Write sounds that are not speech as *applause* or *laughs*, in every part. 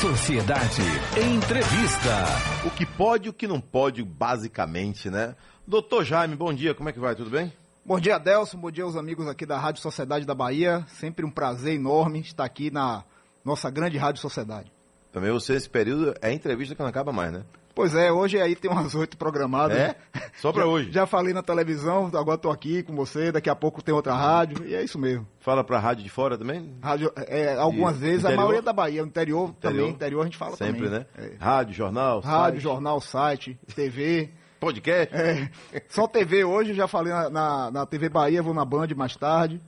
Sociedade Entrevista. O que pode e o que não pode, basicamente, né? Doutor Jaime, bom dia, como é que vai? Tudo bem? Bom dia, Adelson. Bom dia aos amigos aqui da Rádio Sociedade da Bahia. Sempre um prazer enorme estar aqui na nossa grande Rádio Sociedade. Também você, esse período, é entrevista que não acaba mais, né? Pois é, hoje aí tem umas oito programadas. É? Só pra já, hoje? Já falei na televisão, agora tô aqui com você, daqui a pouco tem outra rádio, e é isso mesmo. Fala pra rádio de fora também? Rádio, é, algumas E vezes, interior? a maioria da Bahia, no interior, Interior? também, interior a gente fala Sempre, também. né? É. Rádio, jornal, Rádio, site, jornal, site, TV. podcast. É, só TV hoje, já falei na, na, na TV Bahia, vou na Band mais tarde.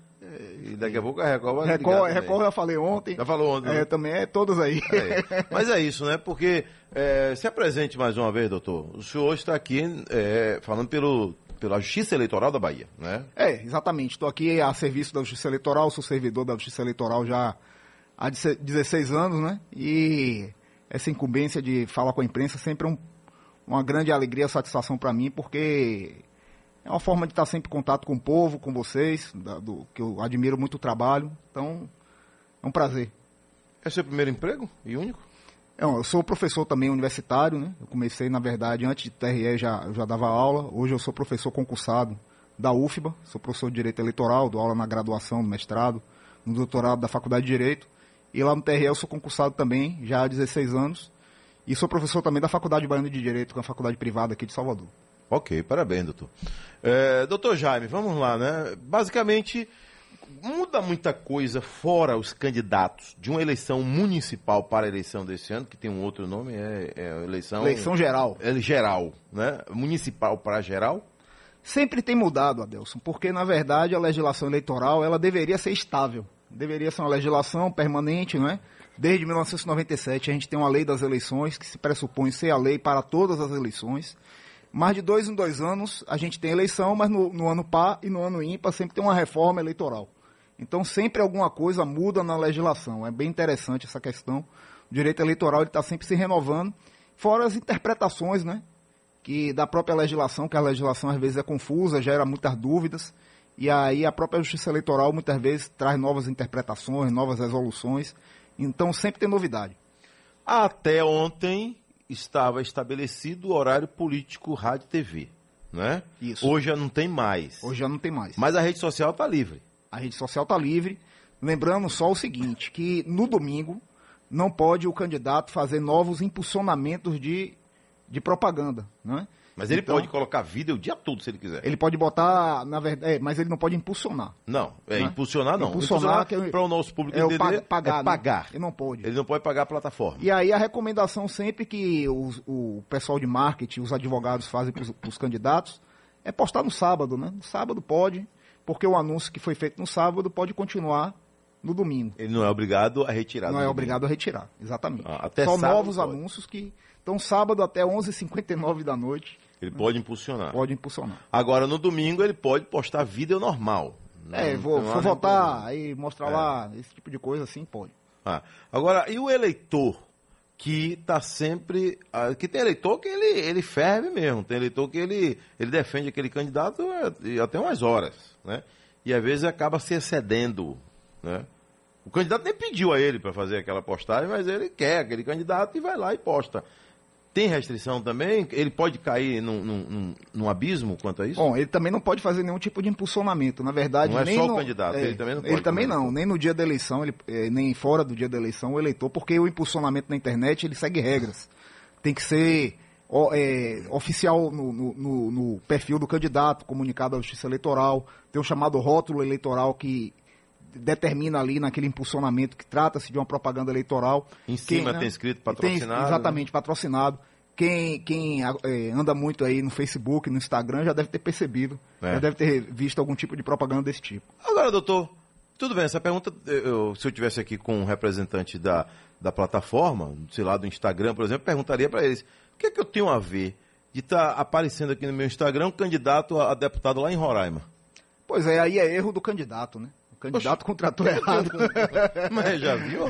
E daqui a pouco a Record vai ligar Record, também. Record eu já falei ontem. Já falou ontem, É, né? também é todos aí. É. Mas é isso, né? Porque é, se apresente mais uma vez, doutor. O senhor está aqui é, falando pelo, pela Justiça Eleitoral da Bahia, né? É, exatamente. Estou aqui a serviço da Justiça Eleitoral, sou servidor da Justiça Eleitoral já há 16 anos, né? E essa incumbência de falar com a imprensa sempre é um- uma grande alegria e satisfação para mim, porque é uma forma de estar sempre em contato com o povo, com vocês, da- do, que eu admiro muito o trabalho. Então, é um prazer. É seu primeiro emprego e único? É, Eu sou professor também universitário, né? Eu comecei, na verdade, antes de TRE já, eu já dava aula. Hoje eu sou professor concursado da UFBA, sou professor de Direito Eleitoral, dou aula na graduação, no mestrado, no doutorado da Faculdade de Direito. E lá no TRE eu sou concursado também, já há 16 anos. E sou professor também da Faculdade Baiana de Direito, que é uma faculdade privada aqui de Salvador. Ok, parabéns, doutor. É, doutor Jaime, vamos lá, né? Basicamente, muda muita coisa fora os candidatos de uma eleição municipal para a eleição desse ano, que tem um outro nome, é, é a eleição... Eleição geral. É geral, né? Municipal para geral. Sempre tem mudado, Adelson, porque na verdade a legislação eleitoral ela deveria ser estável. Deveria ser uma legislação permanente, não é? Desde 1997 a gente tem uma lei das eleições que se pressupõe ser a lei para todas as eleições. Mas de dois em dois anos a gente tem eleição, mas no, no ano par e no ano ímpar sempre tem uma reforma eleitoral. Então sempre alguma coisa muda na legislação. É bem interessante essa questão. O direito eleitoral está sempre se renovando, fora as interpretações, né? que da própria legislação, que a legislação às vezes é confusa, gera muitas dúvidas, e aí a própria justiça eleitoral muitas vezes traz novas interpretações, novas resoluções, então sempre tem novidade. Até ontem estava estabelecido o horário político rádio e TV, né? Isso. Hoje já não tem mais. Hoje já não tem mais. Mas a rede social está livre. A rede social está livre, lembrando só o seguinte, que no domingo não pode o candidato fazer novos impulsionamentos de, de propaganda, né? Mas ele Então, pode colocar vídeo o dia todo se ele quiser. Ele pode botar, na verdade, é, mas ele não pode impulsionar. Não, é Né? impulsionar não. Impulsionar, é- para o nosso público É entender pa- pagar, é né? pagar. Ele não pode. Ele não pode pagar a plataforma. E aí a recomendação sempre que os- o pessoal de marketing, os advogados fazem para os candidatos, é postar no sábado, né? No sábado pode, porque o anúncio que foi feito no sábado pode continuar no domingo. Ele não é obrigado a retirar. Não é obrigado a retirar, exatamente. Ah, até Só sábado novos pode. anúncios que... Então sábado até 11h59 da noite Ele pode impulsionar. pode impulsionar. Agora, no domingo, ele pode postar vídeo normal. É, Não- vou, vou votar, aí mostrar É. lá, esse tipo de coisa assim, pode. Ah, agora, e o eleitor que está sempre. ah, que tem eleitor que ele, ele ferve mesmo, tem eleitor que ele, ele defende aquele candidato é, até umas horas, né? E às vezes acaba se excedendo, né? O candidato nem pediu a ele para fazer aquela postagem, mas ele quer aquele candidato e vai lá e posta. Tem restrição também? Ele pode cair num, num, num- abismo quanto a isso? Bom, ele também não pode fazer nenhum tipo de impulsionamento. Na verdade, Não é só o no- candidato, ele também não Ele pode também também. não, nem no dia da eleição, ele, eh, nem fora do dia da eleição, o eleitor, porque o impulsionamento na internet ele segue regras. Tem que ser ó, eh, oficial no, no- no- no perfil do candidato, comunicado à Justiça Eleitoral. Tem o chamado rótulo eleitoral que determina ali naquele impulsionamento que trata-se de uma propaganda eleitoral. Em cima né, tem escrito tem, patrocinado, né? exatamente, patrocinado. Quem, quem eh, anda muito aí no Facebook, no Instagram, já deve ter percebido, É. já deve ter visto algum tipo de propaganda desse tipo. Agora, doutor, tudo bem, essa pergunta, eu- se eu tivesse aqui com um representante da, da plataforma, sei lá, do Instagram, por exemplo, perguntaria para eles, o que é que eu tenho a ver de estar aparecendo aqui no meu Instagram um candidato a, a deputado lá em Roraima? Pois é, aí é erro do candidato, né? O candidato contratou errado. *laughs* Mas já viu?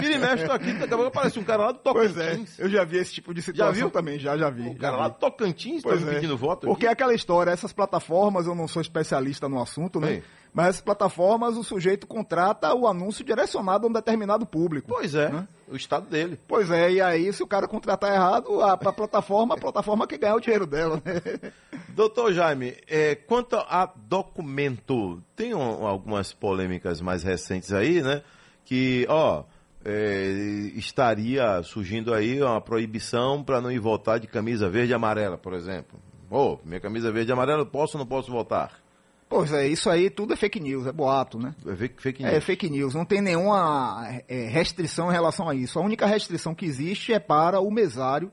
Vira e mexe, tô aqui, daqui a pouco aparece um cara lá do é, Tocantins. eu já vi esse tipo de situação viu? também, já, já vi. O cara já lá do Tocantins tá Pois me é. pedindo voto Porque é aqui. aquela história, essas plataformas, eu não sou especialista no assunto, né? Mas as plataformas, o sujeito contrata o anúncio direcionado a um determinado público. Pois é, Né? o estado dele. Pois é, e aí se o cara contratar errado, a, a plataforma, a plataforma que ganha o dinheiro dela. Né? *laughs* Doutor Jaime, é, quanto a documento, tem um- algumas polêmicas mais recentes aí, né? Que, ó, é, estaria surgindo aí uma proibição para não ir votar de camisa verde e amarela, por exemplo. Ô, minha camisa verde e amarela, posso ou não posso votar? Pois é, isso aí tudo é fake news, é boato, né? É fake, É news. fake news, não tem nenhuma é, restrição em relação a isso. A única restrição que existe é para o mesário,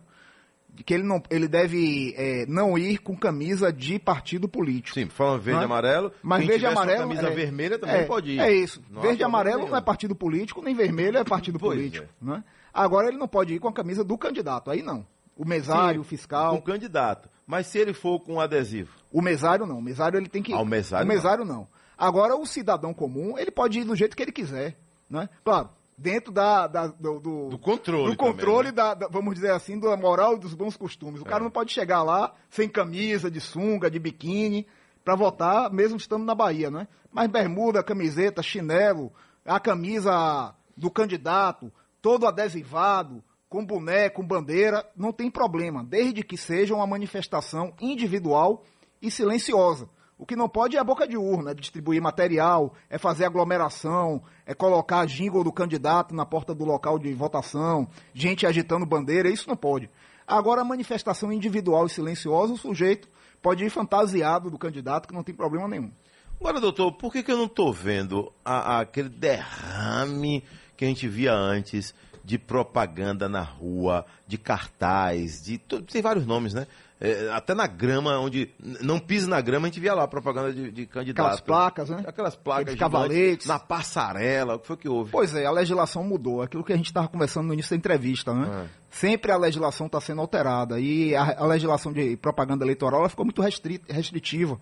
que ele, não, ele deve é, não ir com camisa de partido político. Sim, falando verde Não e é? amarelo, Mas verde e amarelo. camisa é, vermelha também é, pode ir. É isso. Não verde e amarelo nenhum. não é partido político, nem vermelho é partido Pois político. é. Não é? Agora ele não pode ir com a camisa do candidato, aí não. O mesário, Sim, o fiscal. Com candidato. Mas se ele for com adesivo? O mesário não. O mesário ele tem que. Ah, o mesário O mesário não. Agora, o cidadão comum, ele pode ir do jeito que ele quiser. Né? Claro, dentro da, da- do, do, Do controle do controle também, né? da, da- vamos dizer assim, da moral e dos bons costumes. O cara não pode chegar lá sem camisa, de sunga, de biquíni, para votar, mesmo estando na Bahia, né? Mas bermuda, camiseta, chinelo, a camisa do candidato, todo adesivado, com boné, com bandeira, não tem problema, desde que seja uma manifestação individual e silenciosa. O que não pode é a boca de urna, é distribuir material, é fazer aglomeração, é colocar jingle do candidato na porta do local de votação, gente agitando bandeira, isso não pode. Agora, a manifestação individual e silenciosa, o sujeito pode ir fantasiado do candidato, que não tem problema nenhum. Agora, doutor, por que, que eu não estou vendo a- a- aquele derrame que a gente via antes de propaganda na rua, de cartaz, de tem vários nomes, né? É, até na grama, onde não pise na grama, a gente via lá propaganda de, de candidato. Aquelas placas, né? Aquelas placas gigantes, cavaletes. Na passarela, o que foi que houve? Pois é, a legislação mudou. Aquilo que a gente estava conversando no início da entrevista, né? É. Sempre a legislação está sendo alterada. E a, a legislação de propaganda eleitoral ela ficou muito restri- restritiva.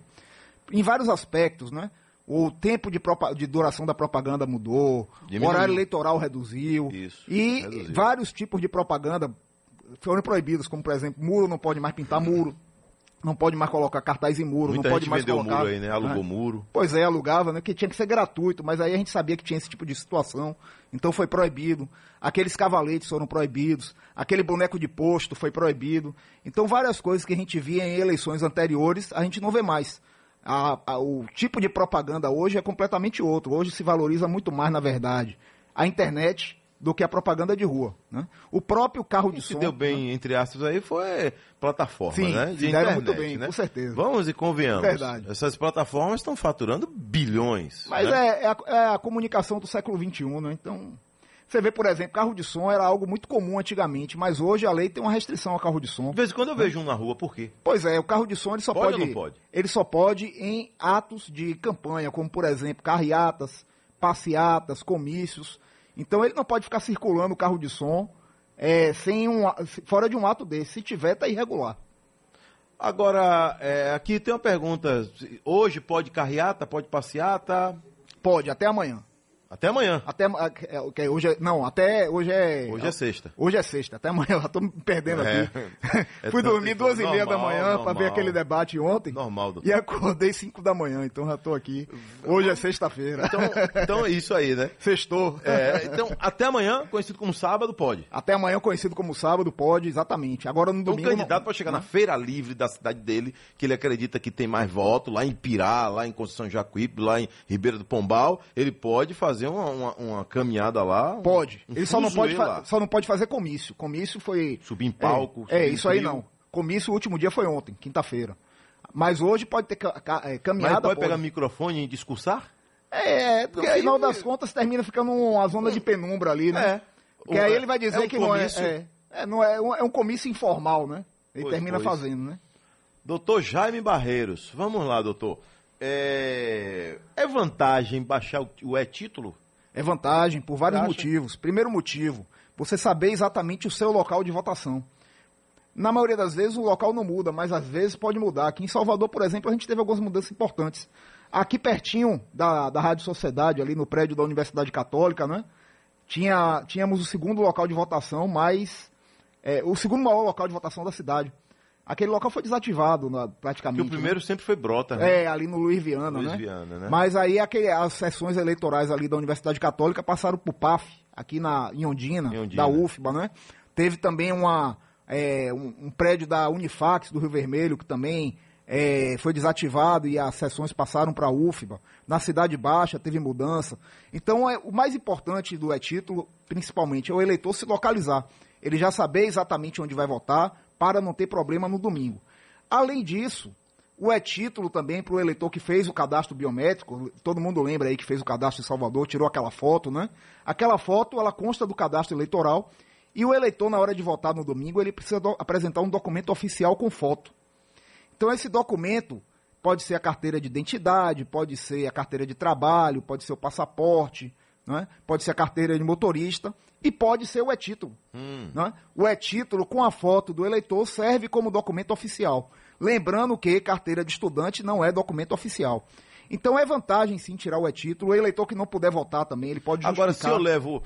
Em vários aspectos, né? O tempo de, de duração da propaganda mudou, Diminuiu. o horário eleitoral reduziu. Isso, E reduziu. vários tipos de propaganda foram proibidos, como por exemplo, muro não pode mais pintar muro, não pode mais colocar cartaz em muro, Muita não pode gente mais colocar. muro aí, né? Alugou muro. Pois é, alugava, né? Que tinha que ser gratuito, mas aí a gente sabia que tinha esse tipo de situação. Então foi proibido. Aqueles cavaletes foram proibidos. Aquele boneco de posto foi proibido. Então várias coisas que a gente via em eleições anteriores, a gente não vê mais. A- a- o tipo de propaganda hoje é completamente outro. Hoje se valoriza muito mais, na verdade, a internet do que a propaganda de rua. Né? O próprio carro de O que se som. deu bem, entre aspas, aí foi plataforma, Sim, né? se deram muito bem, com certeza. Vamos e convenhamos. Verdade. Essas plataformas estão faturando bilhões. Mas né? é, é a, é a comunicação do século XXI, né? Então, você vê, por exemplo, carro de som era algo muito comum antigamente, mas hoje a lei tem uma restrição ao carro de som. De vez em quando eu vejo um na rua, por quê? Pois é, o carro de som ele só Pode pode, pode? ele só pode em atos de campanha, como por exemplo, carreatas, passeatas, comícios. Então ele não pode ficar circulando o carro de som é, sem um, fora de um ato desse. Se tiver, tá irregular. Agora, é, aqui tem uma pergunta. Hoje pode carreata, pode passeata? Pode, até amanhã. Até amanhã. Até é, o que, hoje é, não, até hoje é Hoje é sexta. Hoje é sexta, até amanhã, *laughs* eu já tô me perdendo É. aqui. *laughs* É Fui dormir duas e meia da manhã para ver aquele debate ontem. Normal, doutor. E acordei cinco da manhã, então já tô aqui. Hoje é sexta-feira. Então, então é isso aí, né? *laughs* Sextou. É, então, até amanhã, conhecido como sábado, pode. Até amanhã, conhecido como sábado, pode, exatamente. Agora no Então, o domingo. candidato não- pode chegar na feira livre da cidade dele, que ele acredita que tem mais voto, lá em Pirá, lá em Conceição Jacuípe, lá em Ribeira do Pombal, ele pode fazer uma, uma, uma caminhada lá. Pode. um Ele só não pode, lá. só não pode fazer comício. Comício foi. Subir em palco, É, é, isso aí não. Comício, o último dia foi ontem, quinta-feira. Mas hoje pode ter é, Mas caminhada. ele pode pegar microfone e discursar? É, porque Não, afinal aí- das contas termina ficando uma zona de penumbra ali, né? É. Porque aí ele vai dizer é um que não é, comício. é, é, não é, um, é um comício informal, né? Ele Pois, termina pois. fazendo, né? Doutor Jaime Barreiros, vamos lá, doutor. É, é vantagem baixar o, o e-título? É vantagem por vários acha? motivos. Primeiro motivo, você saber exatamente o seu local de votação. Na maioria das vezes o local não muda, mas às vezes pode mudar. Aqui em Salvador, por exemplo, a gente teve algumas mudanças importantes. Aqui pertinho da, da Rádio Sociedade, ali no prédio da Universidade Católica, né? Tinha, tínhamos o segundo local de votação, mas. é, o segundo maior local de votação da cidade. Aquele local foi desativado na, praticamente. Que o primeiro né? sempre foi Brota, né? É, ali no Luiz Viana, Luiz né? Viana, né? Mas aí aquele, as sessões eleitorais ali da Universidade Católica passaram pro PAF, aqui na, em Ondina, em Ondina. da UFBA, né? Teve também uma, é, um, um, prédio da Unifax do Rio Vermelho, que também é, foi desativado e as sessões passaram para a UFBA. Na Cidade Baixa teve mudança. Então, é, o mais importante do e-título, principalmente, é o eleitor se localizar. Ele já saber exatamente onde vai votar, para não ter problema no domingo. Além disso, o e-título também para o eleitor que fez o cadastro biométrico, todo mundo lembra aí que fez o cadastro em Salvador, tirou aquela foto, né? Aquela foto, ela consta do cadastro eleitoral e o eleitor, na hora de votar no domingo, ele precisa apresentar um documento oficial com foto. Então, esse documento pode ser a carteira de identidade, pode ser a carteira de trabalho, pode ser o passaporte, né? pode ser a carteira de motorista e pode ser o e-título. Hum. Né? O e-título com a foto do eleitor serve como documento oficial. Lembrando que carteira de estudante não é documento oficial. Então é vantagem sim tirar o e-título. O eleitor que não puder votar também, ele pode justificar. Agora, se eu levo.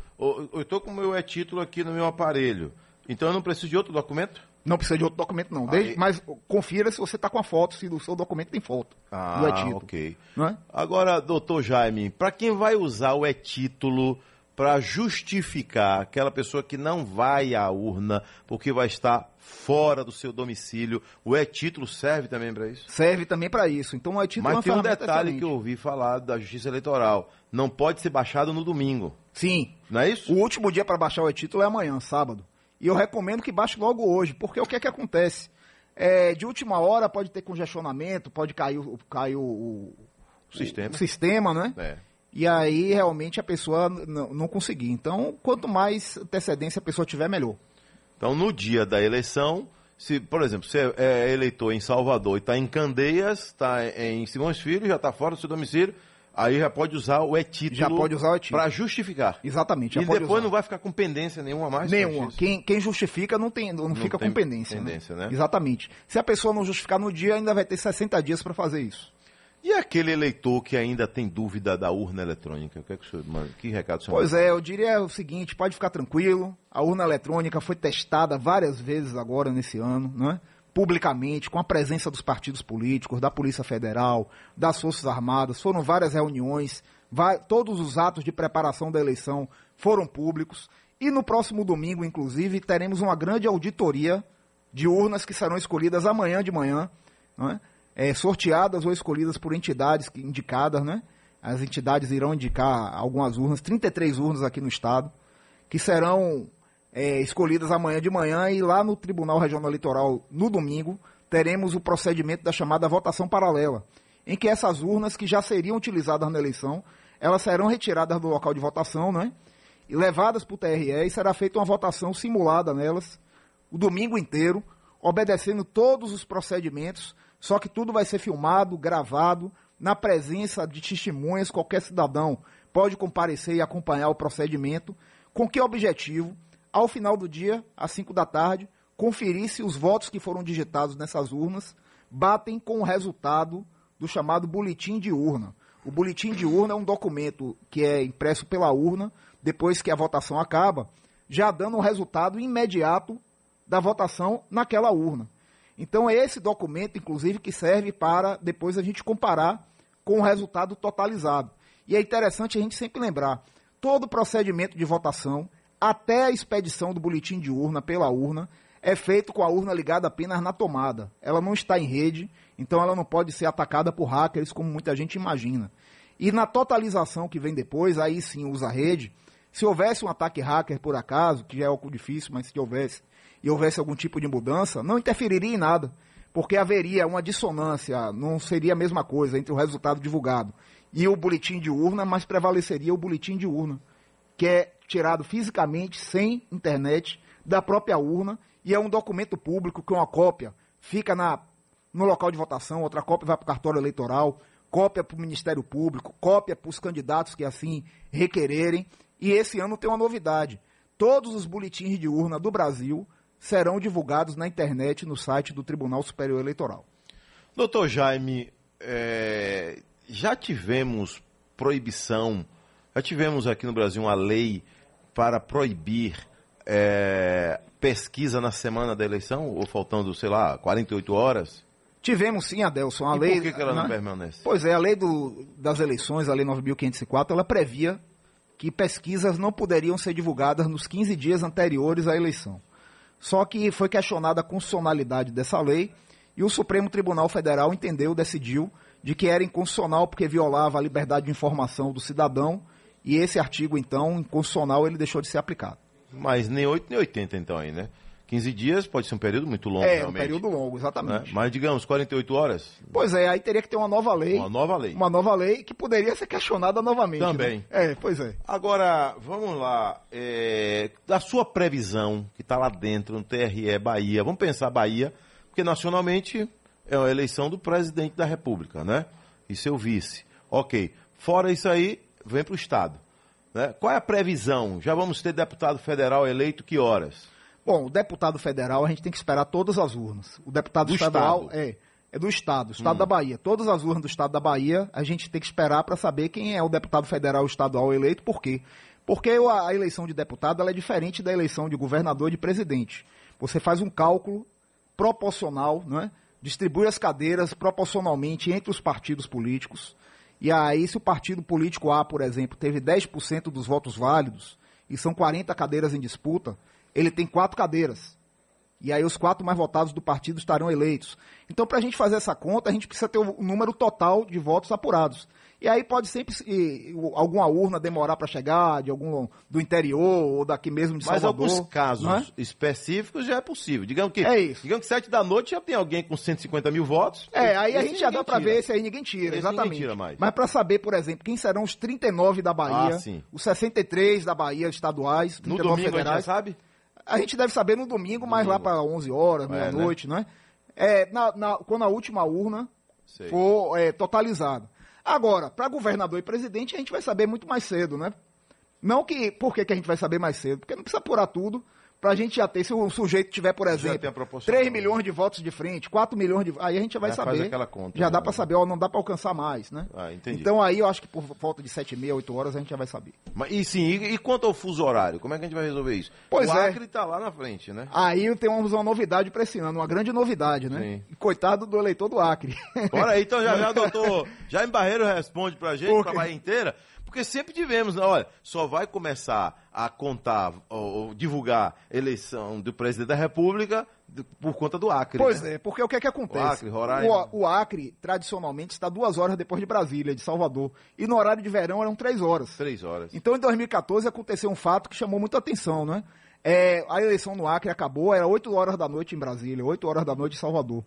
Eu estou com o meu e-título aqui no meu aparelho, então eu não preciso de outro documento? Não precisa de outro documento, não. Desde, mas confira se você está com a foto, se o seu documento tem foto. Ah, do e-título. ok. É? Agora, doutor Jaime, para quem vai usar o e-título para justificar aquela pessoa que não vai à urna porque vai estar fora do seu domicílio, o e-título serve também para isso? Serve também para isso. Então, o e-título Mas é tem um detalhe excelente. que eu ouvi falar da Justiça Eleitoral. Não pode ser baixado no domingo. Sim. Não é isso? O último dia para baixar o e-título é amanhã, sábado. E eu recomendo que baixe logo hoje, porque o que é que acontece? É, de última hora pode ter congestionamento, pode cair, cair o, o, o sistema. O sistema, né? É. E aí realmente a pessoa não, não conseguir. Então, quanto mais antecedência a pessoa tiver, melhor. Então, no dia da eleição, se, por exemplo, você é eleitor em Salvador e está em Candeias, está em Simões Filho, já está fora do seu domicílio, Aí já pode usar o e-título. Já pode usar o e-título. Para justificar. Exatamente. e depois usar. não vai ficar com pendência nenhuma mais? Nenhuma. Quem, quem justifica não, tem, não, não fica com pendência. Pendência né? Né? Exatamente. Se a pessoa não justificar no dia, ainda vai ter 60 dias para fazer isso. E aquele eleitor que ainda tem dúvida da urna eletrônica? O que, é que, senhor, que recado o senhor Pois é, eu diria o seguinte: pode ficar tranquilo. A urna eletrônica foi testada várias vezes agora nesse ano, não é? Publicamente, com a presença dos partidos políticos, da Polícia Federal, das Forças Armadas. Foram várias reuniões, todos os atos de preparação da eleição foram públicos. E no próximo domingo, inclusive, teremos uma grande auditoria de urnas que serão escolhidas amanhã de manhã, é? É, sorteadas ou escolhidas por entidades indicadas. Né? As entidades irão indicar algumas urnas, 33 urnas aqui no estado, que serão é, escolhidas amanhã de manhã e lá no Tribunal Regional Eleitoral, no domingo, teremos o procedimento da chamada votação paralela, em que essas urnas que já seriam utilizadas na eleição, elas serão retiradas do local de votação, né? E levadas para o TRE e será feita uma votação simulada nelas o domingo inteiro, obedecendo todos os procedimentos, só que tudo vai ser filmado, gravado, na presença de testemunhas, qualquer cidadão pode comparecer e acompanhar o procedimento. Com que objetivo? Ao final do dia, às 5 da tarde, conferir se os votos que foram digitados nessas urnas batem com o resultado do chamado boletim de urna. O boletim de urna é um documento que é impresso pela urna depois que a votação acaba, já dando o um resultado imediato da votação naquela urna. Então é esse documento, inclusive, que serve para depois a gente comparar com o resultado totalizado. E é interessante a gente sempre lembrar, todo procedimento de votação até a expedição do boletim de urna pela urna é feito com a urna ligada apenas na tomada. Ela não está em rede, então ela não pode ser atacada por hackers como muita gente imagina. E na totalização que vem depois, aí sim usa rede. Se houvesse um ataque hacker por acaso, que já é algo difícil, mas se houvesse, e houvesse algum tipo de mudança, não interferiria em nada, porque haveria uma dissonância, não seria a mesma coisa entre o resultado divulgado e o boletim de urna, mas prevaleceria o boletim de urna que é tirado fisicamente, sem internet, da própria urna, e é um documento público que uma cópia fica na, no local de votação, outra cópia vai para o cartório eleitoral, cópia para o Ministério Público, cópia para os candidatos que assim requererem. E esse ano tem uma novidade: todos os boletins de urna do Brasil serão divulgados na internet no site do Tribunal Superior Eleitoral. Doutor Jaime, é, já tivemos proibição já tivemos aqui no Brasil uma lei para proibir é, pesquisa na semana da eleição, ou faltando, sei lá, 48 horas? Tivemos sim, Adelson, a e lei... por que, que ela não né? permanece? Pois é, a lei do, das eleições, a lei 9.504, ela previa que pesquisas não poderiam ser divulgadas nos 15 dias anteriores à eleição. Só que foi questionada a constitucionalidade dessa lei e o Supremo Tribunal Federal entendeu, decidiu, de que era inconstitucional porque violava a liberdade de informação do cidadão e esse artigo, então, inconstitucional, ele deixou de ser aplicado. Mas nem 8 nem 80 então aí, né? 15 dias pode ser um período muito longo, é, um realmente. período longo, né? exatamente. Mas digamos, 48 horas, Pois é, aí teria que ter uma nova lei. uma nova lei. Uma nova lei que poderia ser questionada novamente. Também. né? É, pois é. Agora, vamos lá. É, da sua previsão, que está lá dentro, no TRE Bahia, vamos pensar Bahia, porque nacionalmente é a eleição do presidente da República, né? E seu vice. Ok. Fora isso aí, vem para o Estado. Né? Qual é a previsão? Já vamos ter deputado federal eleito que horas? Bom, o deputado federal a gente tem que esperar todas as urnas. O deputado Do estadual estado? é é do estado, estado Hum. da Bahia. Todas as urnas do estado da Bahia a gente tem que esperar para saber quem é o deputado federal estadual eleito. Por quê? Porque a, eleição de deputado é diferente da eleição de governador e de presidente. Você faz um cálculo proporcional, não é? distribui as cadeiras proporcionalmente entre os partidos políticos. E aí, se o partido político A, por exemplo, teve 10% dos votos válidos e são 40 cadeiras em disputa, ele tem quatro cadeiras. E aí os quatro mais votados do partido estarão eleitos. Então, para a gente fazer essa conta, a gente precisa ter o número total de votos apurados. E aí pode sempre e, alguma urna demorar para chegar, de algum do interior ou daqui mesmo de Mas Salvador. alguns casos é? específicos já é possível. Digamos que, É isso. digamos que 7 da noite já tem alguém com 150 mil votos. É, aí a gente já dá para ver esse aí ninguém tira, Esse exatamente. ninguém tira mais. Mas para saber, por exemplo, quem serão os 39 da Bahia, Ah, os 63 da Bahia estaduais, No 39 domingo a gente já federais. sabe? A gente deve saber no domingo, mais lá para 11 horas, né? meia-noite, não é? É, na- na- quando a última urna Sei. for é, totalizada. Agora, para governador e presidente, a gente vai saber muito mais cedo, né? Não que. Por que, que a gente vai saber mais cedo? Porque não precisa apurar tudo. Pra gente já ter, se o sujeito tiver, por exemplo, proporcional, 3 né? milhões de votos de frente, 4 milhões de. Aí a gente já vai Já faz saber. aquela conta, já né? dá pra saber, ó, não dá pra alcançar mais, né? Ah, entendi. Então aí eu acho que por volta de 7 e meia, 8 horas, a gente já vai saber. Mas, e sim, e, e quanto ao fuso horário? Como é que a gente vai resolver isso? Pois o é. Acre tá lá na frente, né? Aí temos uma novidade pra esse ano, uma grande novidade, né? Sim. Coitado do eleitor do Acre. Bora aí, então já já, *laughs* doutor Jaime Barreiro responde pra gente, Por pra? Bahia inteira, porque sempre tivemos, né? Olha, só vai começar a contar, ou, divulgar eleição do presidente da República por conta do Acre. Pois né? é, porque o que é que acontece? O Acre, Roraima. O, o Acre, tradicionalmente, está duas horas depois de Brasília, de Salvador. E no horário de verão eram três horas. Três horas. Então, em 2014, aconteceu um fato que chamou muita atenção, né? É, a eleição no Acre acabou, era 8 horas da noite em Brasília, 8 horas da noite em Salvador.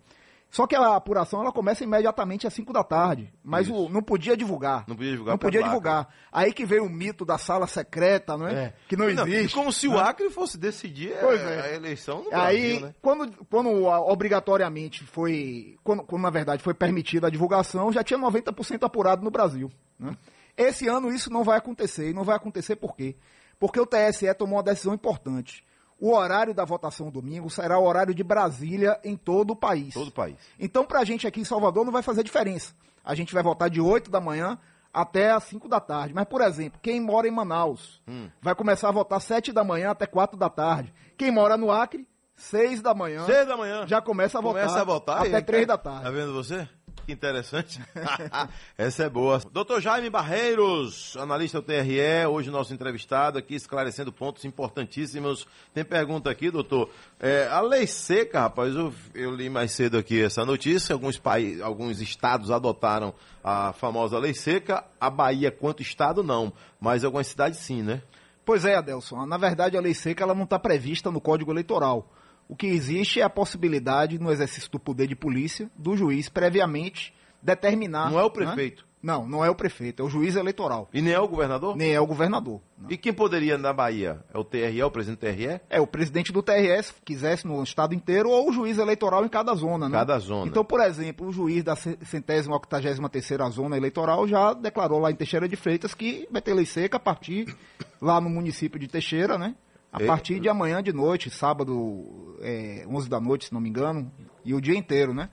Só que a apuração ela começa imediatamente às 5 da tarde, mas o- não podia divulgar. Não podia divulgar Não podia divulgar. Aí que veio o mito da sala secreta, não é? Que não existe. como se o Acre fosse decidir a- Pois é. a eleição no Aí, Brasil, né? quando, quando obrigatoriamente foi, quando, quando, na verdade foi permitida a divulgação, já tinha 90% apurado no Brasil. né? Esse ano isso não vai acontecer. E não vai acontecer por quê? Porque o TSE tomou uma decisão importante. O horário da votação domingo será o horário de Brasília em todo o país. Todo o país. Então, pra gente aqui em Salvador não vai fazer diferença. A gente vai votar de 8 da manhã até às 5 da tarde. Mas, por exemplo, quem mora em Manaus Hum. vai começar a votar 7 da manhã até 4 da tarde. Quem mora no Acre, 6 da manhã. Seis da manhã. Já começa a votar. Começa a votar. Até aí, 3 da Tá tarde. vendo você? Que interessante. *laughs* Essa é boa. Doutor Jaime Barreiros, analista do TRE, hoje nosso entrevistado aqui, esclarecendo pontos importantíssimos. Tem pergunta aqui, doutor. É, a lei seca, rapaz, eu, eu li mais cedo aqui essa notícia. Alguns, países, alguns estados adotaram a famosa lei seca. A Bahia, quanto estado, não. Mas algumas cidades sim, né? Pois é, Adelson. Na verdade, a lei seca ela não está prevista no Código Eleitoral. O que existe é a possibilidade, no exercício do poder de polícia, do juiz previamente determinar. Não é o né? prefeito. Não, não é o prefeito, é o juiz eleitoral. E nem é o governador? Nem é o governador. não. E quem poderia na Bahia? É o TRE, o presidente do TRE? É, o presidente do TRS quisesse no estado inteiro ou o juiz eleitoral em cada zona, né? Cada zona. Então, por exemplo, o juiz da ce- centésima octagésima terceira zona eleitoral já declarou lá em Teixeira de Freitas que vai ter lei seca a partir lá no município de Teixeira, né? A E- partir de amanhã de noite, sábado, é, 11 da noite, se não me engano, e o dia inteiro, né?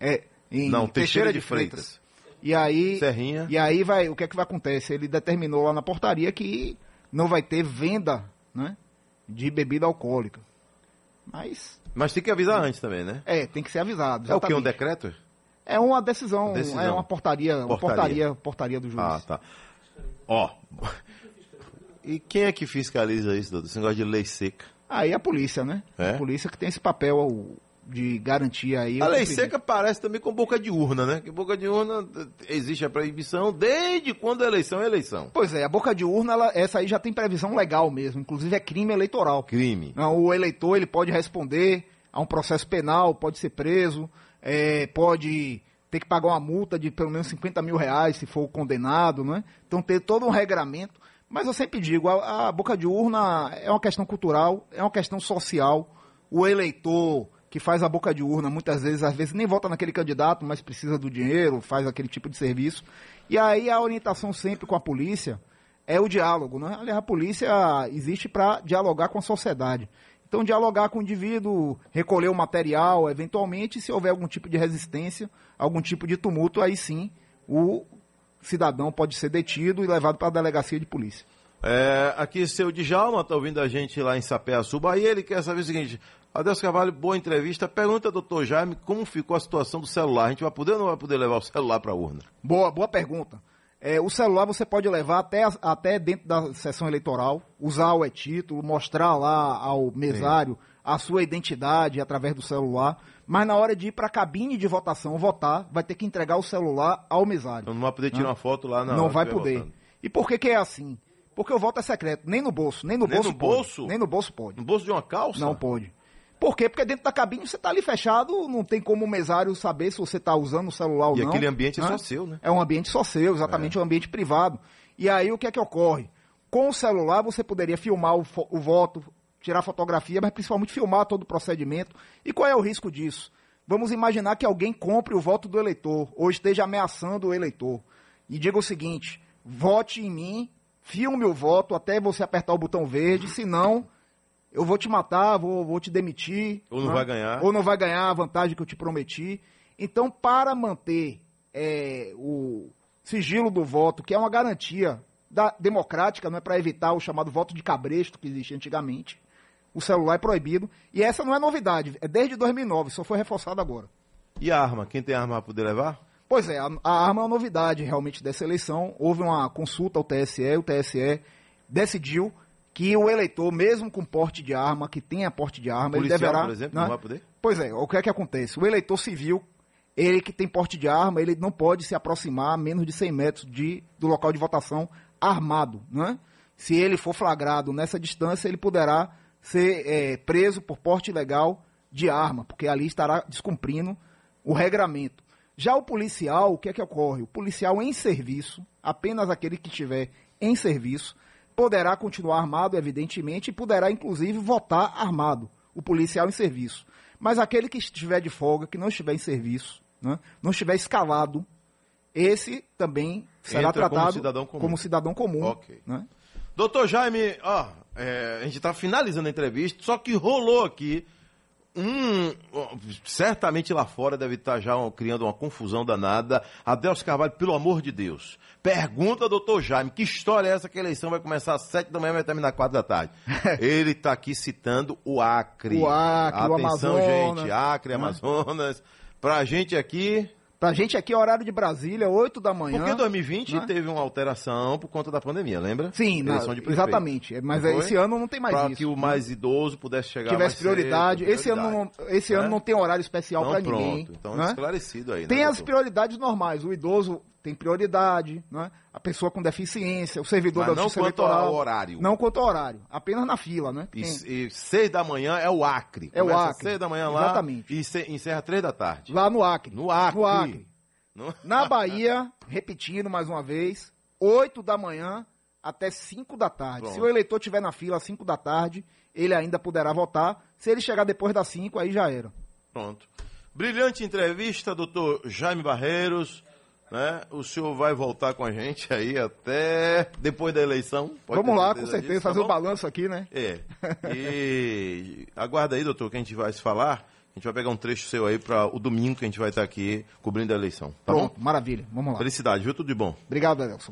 É, em Não, Teixeira, Teixeira de de Freitas. Freitas. E aí, Serrinha. e aí vai, o que é que vai acontecer? Ele determinou lá na portaria que não vai ter venda, né, de bebida alcoólica. Mas, Mas tem que avisar antes também, né? é, tem que ser avisado. É o que? Um exatamente. decreto? É uma decisão, Decisão. é uma portaria, uma Portaria. portaria, portaria do juiz. Ah, tá. Ó. E quem é que fiscaliza isso, doutor? Esse negócio de lei seca. Aí a polícia, né? É? A polícia que tem esse papel de garantir aí. A lei seca parece também com boca de urna, né? Que boca de urna eh, existe a proibição desde quando a eleição é eleição. Pois é, a boca de urna, ela- essa aí já tem previsão legal mesmo, inclusive é crime eleitoral. Crime. O eleitor ele pode responder a um processo penal, pode ser preso, é, pode ter que pagar uma multa de pelo menos 50 mil reais se for condenado, né? Então tem todo um regramento. Mas eu sempre digo, a, a boca de urna é uma questão cultural, é uma questão social. O eleitor que faz a boca de urna, muitas vezes, às vezes nem vota naquele candidato, mas precisa do dinheiro, faz aquele tipo de serviço. E aí a orientação sempre com a polícia é o diálogo, né? Aliás, a polícia existe para dialogar com a sociedade. Então, dialogar com o indivíduo, recolher o material, eventualmente, se houver algum tipo de resistência, algum tipo de tumulto, aí sim o cidadão pode ser detido e levado para a delegacia de polícia. É, aqui seu Djalma tá ouvindo a gente lá em Sapé-Açu, Bahia. Ele quer saber o seguinte: Adeus Carvalho, boa entrevista. Pergunta, doutor Jaime, como ficou a situação do celular? A gente vai poder ou não vai poder levar o celular para a urna? Boa, boa pergunta. É, o celular você pode levar até, até dentro da sessão eleitoral, usar o e-título, mostrar lá ao mesário a sua identidade através do celular, mas na hora de ir para a cabine de votação votar, vai ter que entregar o celular ao mesário. Então não vai poder tirar uma foto lá na não vai poder. votando. E por que, que é assim? Porque o voto é secreto, nem no bolso, nem no Nem bolso no pode. bolso? Nem no bolso pode. No bolso de uma calça? Não pode. Por quê? Porque dentro da cabine você está ali fechado, não tem como o mesário saber se você está usando o celular ou E não. aquele ambiente é né? só seu, né? É um ambiente só seu, exatamente um ambiente privado. E aí o que é que ocorre? Com o celular você poderia filmar o, o voto, tirar fotografia, mas principalmente filmar todo o procedimento. E qual é o risco disso? Vamos imaginar que alguém compre o voto do eleitor ou esteja ameaçando o eleitor. E diga o seguinte: vote em mim, filme o voto até você apertar o botão verde, senão eu vou te matar, vou, vou te demitir. Ou não né? vai ganhar. Ou não vai ganhar a vantagem que eu te prometi. Então, para manter é, o sigilo do voto, que é uma garantia da, democrática, não é para evitar o chamado voto de cabresto que existia antigamente, o celular é proibido. E essa não é novidade, é desde 2009, só foi reforçado agora. E a arma? Quem tem arma vai poder levar? Pois é, a, a arma é uma novidade realmente dessa eleição. Houve uma consulta ao TSE, o TSE decidiu que o eleitor, mesmo com porte de arma, que tenha porte de arma, ele Policial, deverá. por exemplo, né? não vai poder? Pois é, o que é que acontece? O eleitor civil, ele que tem porte de arma, ele não pode se aproximar a menos de 100 metros de, do local de votação armado, né? Se ele for flagrado nessa distância, ele poderá ser eh, preso por porte ilegal de arma, porque ali estará descumprindo o regramento. Já o policial, o que é que ocorre? O policial em serviço, apenas aquele que estiver em serviço, poderá continuar armado, evidentemente, e poderá, inclusive, votar armado, o policial em serviço. Mas aquele que estiver de folga, que não estiver em serviço, né, não estiver escalado, esse também será Entra como tratado cidadão comum. como cidadão comum. Ok. né? Doutor Jaime, ó, é, a gente está finalizando a entrevista, só que rolou aqui um. Certamente lá fora deve estar já um- criando uma confusão danada. Adelso Carvalho, pelo amor de Deus. Pergunta, doutor Jaime, que história é essa que a eleição vai começar às sete da manhã e vai terminar às quatro da tarde? *laughs* Ele está aqui citando o Acre. O Acre, o Atenção, Amazonas, gente, Acre, Amazonas. Pra gente aqui, Pra gente aqui é horário de Brasília, 8 da manhã. porque 2020 né? teve uma alteração por conta da pandemia, lembra? Sim, na- exatamente. É, Mas Não foi? esse ano não tem mais Para isso. que o mais idoso pudesse chegar tivesse mais prioridade. cedo, Esse, ano prioridade. não, esse Né? ano não tem horário especial Não, para pronto. ninguém. Então, né? esclarecido aí. né, Tem as doutor? prioridades normais. O idoso tem prioridade, né? a pessoa com deficiência, o servidor Mas da não Justiça quanto Eleitoral. ao horário. Não quanto ao horário. Apenas na fila, né? E, e seis da manhã é o Acre. É o Começa Acre. seis da manhã lá Exatamente. e se- encerra três da tarde. Lá no Acre. No Acre. No Acre. No- *laughs* Na Bahia, repetindo mais uma vez, 8 da manhã até 5 da tarde. Pronto. Se o eleitor estiver na fila às 5 da tarde, ele ainda poderá votar. Se ele chegar depois das 5, aí já era. Pronto. Brilhante entrevista, doutor Jaime Barreiros. Né? O senhor vai voltar com a gente aí até depois da eleição. Pode Vamos lá, com certeza, disso, tá fazer o bom? balanço aqui, né? É. E *laughs* aguarda aí, doutor, que a gente vai se falar. A gente vai pegar um trecho seu aí para o domingo que a gente vai estar aqui cobrindo a eleição. Tá Pronto, bom? maravilha. Vamos lá. Felicidade, viu? Tudo de bom. Obrigado, Adelson.